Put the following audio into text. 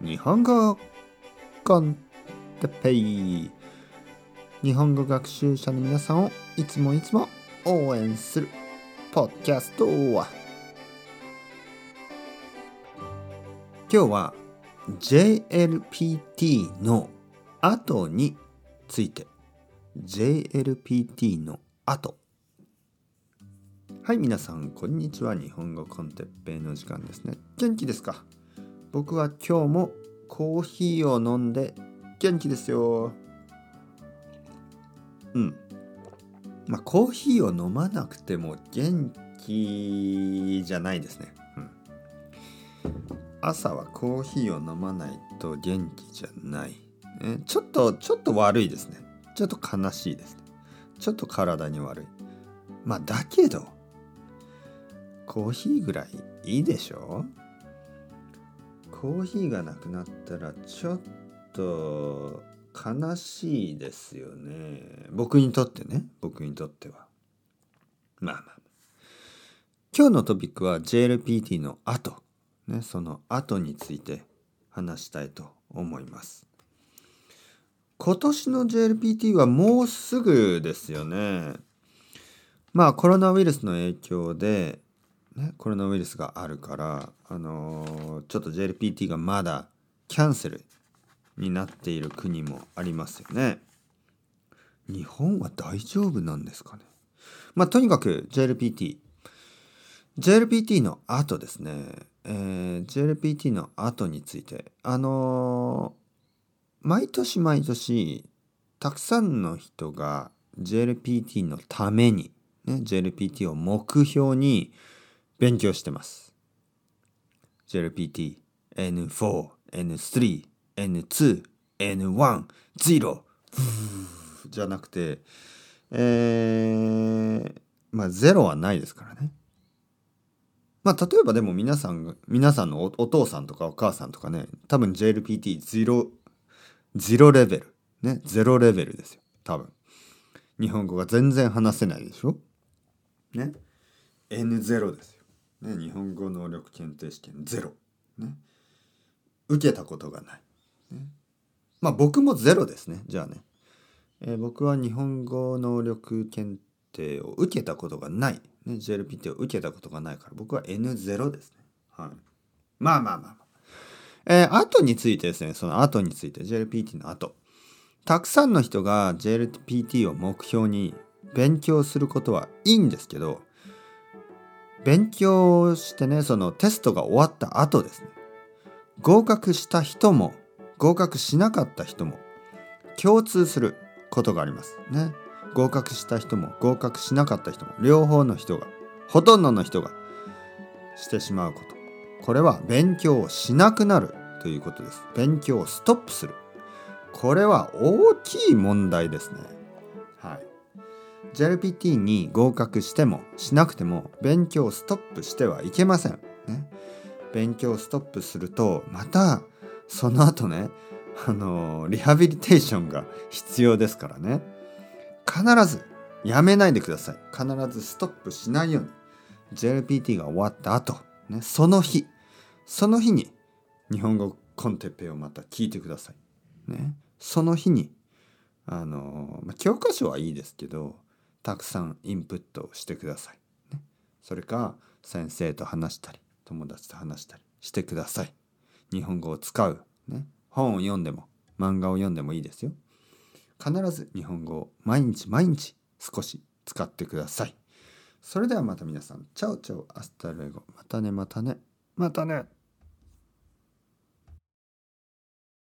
日本語コンテペイ。日本語学習者の皆さんをいつもいつも応援するポッキャストは。今日は JLPT の後について。JLPT の後。はい皆さんこんにちは。日本語コンテッペイの時間ですね。元気ですか？僕は今日もコーヒーを飲んで元気ですよ。うん。まあコーヒーを飲まなくても元気じゃないですね、うん、朝はコーヒーを飲まないと元気じゃない、ね、ちょっとちょっと悪いですね。ちょっと悲しいですね。ちょっと体に悪い。まあだけどコーヒーぐらいいいでしょ？コーヒーがなくなったらちょっと悲しいですよね。僕にとってね。僕にとっては。まあまあ。今日のトピックは JLPT の後。ねその後について話したいと思います。今年の JLPT はもうすぐですよね。まあコロナウイルスの影響でね、コロナウイルスがあるから、あのー、ちょっと JLPT がまだキャンセルになっている国もありますよね。日本は大丈夫なんですかね？まあ、とにかく JLPT。JLPT の後ですね、えー、JLPT の後について、あのー、毎年毎年、たくさんの人が JLPT のために、ね、JLPT を目標に、勉強してます。JLPT、N4、N3、N2、N1、0じゃなくて、えー、まあ0はないですからね。まあ例えばでも皆さん、皆さんのお父さんとかお母さんとかね、多分 JLPT0、0レベル。ね、0レベルですよ。多分。日本語が全然話せないでしょ？ね？N0 ですよ。ね、日本語能力検定試験ゼロ、ね、受けたことがない、ね、まあ僕もゼロですね。じゃあね、えー、僕は日本語能力検定を受けたことがない、ね、JLPT を受けたことがないから僕は N0 ですね。はい。まあまあまあまあ。えー、後についてですね。その後について。JLPT の後。たくさんの人が JLPT を目標に勉強することはいいんですけど勉強してねそのテストが終わった後ですね。合格した人も合格しなかった人も共通することがありますね。合格した人も合格しなかった人も両方の人がほとんどの人がしてしまうこと。これは勉強をしなくなるということです。勉強をストップする。これは大きい問題ですね。はい。JLPT に合格してもしなくても勉強をストップしてはいけません。ね、勉強をストップするとまたその後ね あのリハビリテーションが必要ですからね。必ずやめないでください。必ずストップしないように。JLPT が終わった後、ね、その日。その日に日本語コンテッペをまた聞いてください。ね、その日にあの、まあ、教科書はいいですけどたくさんインプットしてください。ね、それか先生と話したり友達と話したりしてください。日本語を使う、ね、本を読んでも漫画を読んでもいいですよ。必ず日本語を毎日毎日少し使ってください。それではまた皆さん、 chao chao、hasta luego。またね、またね、またね。